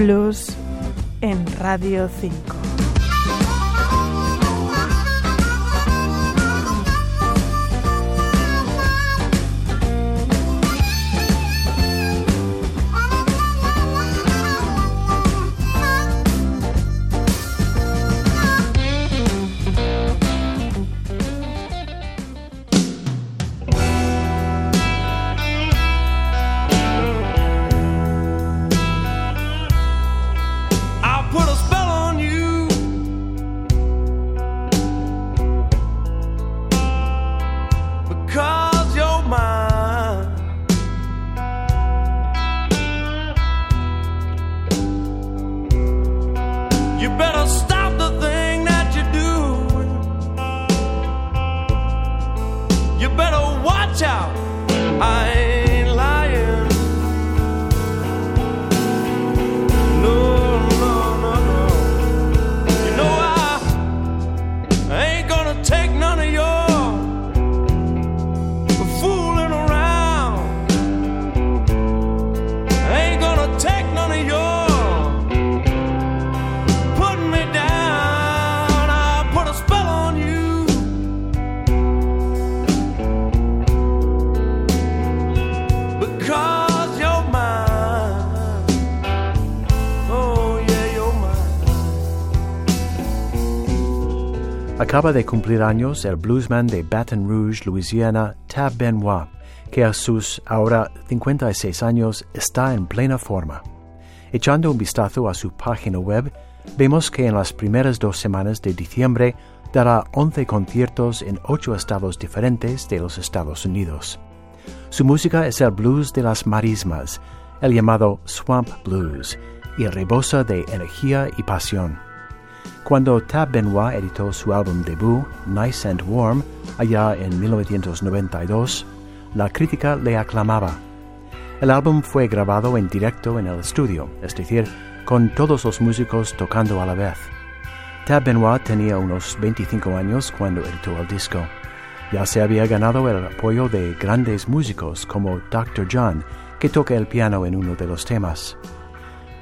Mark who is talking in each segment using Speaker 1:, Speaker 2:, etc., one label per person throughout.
Speaker 1: Blues en Radio 5.
Speaker 2: Acaba de cumplir años el bluesman de Baton Rouge, Louisiana, Tab Benoit, que a sus ahora 56 años está en plena forma. Echando un vistazo a su página web, vemos que en las primeras dos semanas de diciembre dará 11 conciertos en 8 estados diferentes de los Estados Unidos. Su música es el blues de las marismas, el llamado swamp blues, y rebosa de energía y pasión. Cuando Tab Benoit editó su álbum debut, Nice and Warm, allá en 1992, la crítica le aclamaba. El álbum fue grabado en directo en el estudio, es decir, con todos los músicos tocando a la vez. Tab Benoit tenía unos 25 años cuando editó el disco. Ya se había ganado el apoyo de grandes músicos como Dr. John, que toca el piano en uno de los temas.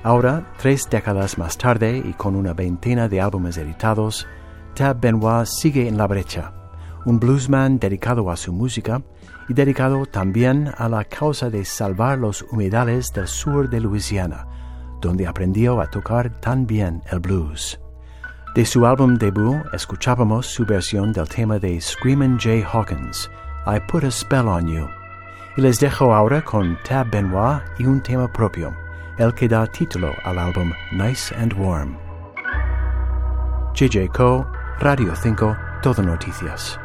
Speaker 2: Ahora, tres décadas más tarde y con una veintena de álbumes editados, Tab Benoit sigue en la brecha, un bluesman dedicado a su música y dedicado también a la causa de salvar los humedales del sur de Luisiana, donde aprendió a tocar tan bien el blues. De su álbum debut escuchábamos su versión del tema de Screamin' Jay Hawkins, I Put a Spell on You. Y les dejo ahora con Tab Benoit y un tema propio el que da título al álbum Nice and Warm. JJ Co, Radio 5, Todo Noticias.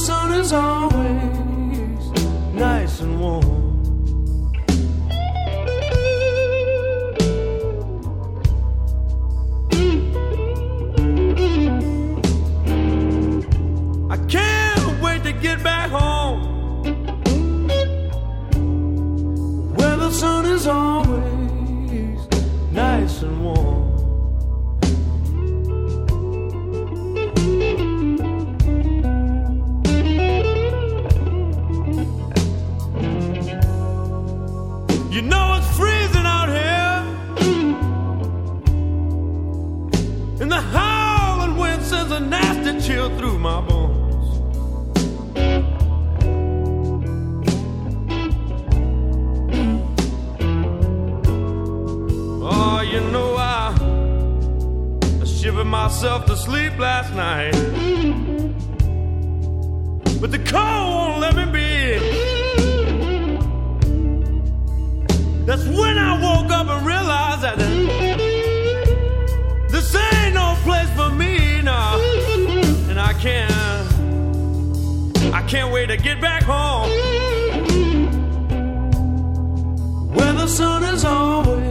Speaker 3: sun is always nice and warm. I can't wait to get back home. Where the sun is always nice and warm. it's freezing out here. And the howling wind sends a nasty chill through my bones. Oh, you know I, I shivered myself to sleep last night. But the cold won't let me be. That's when I woke up and realized that this ain't no place for me now. And I can't, I can't wait to get back home. Where the sun is always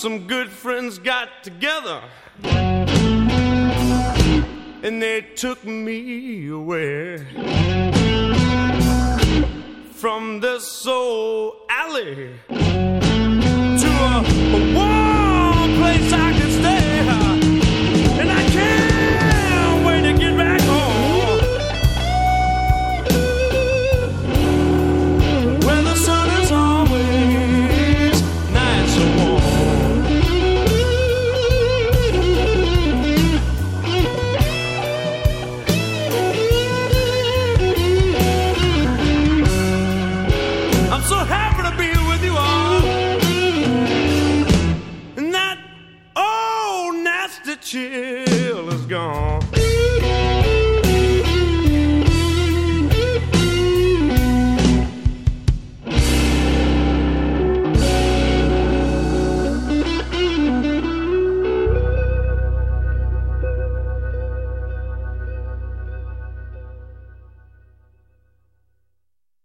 Speaker 3: some good friends got together. And they took me away from this old alley to a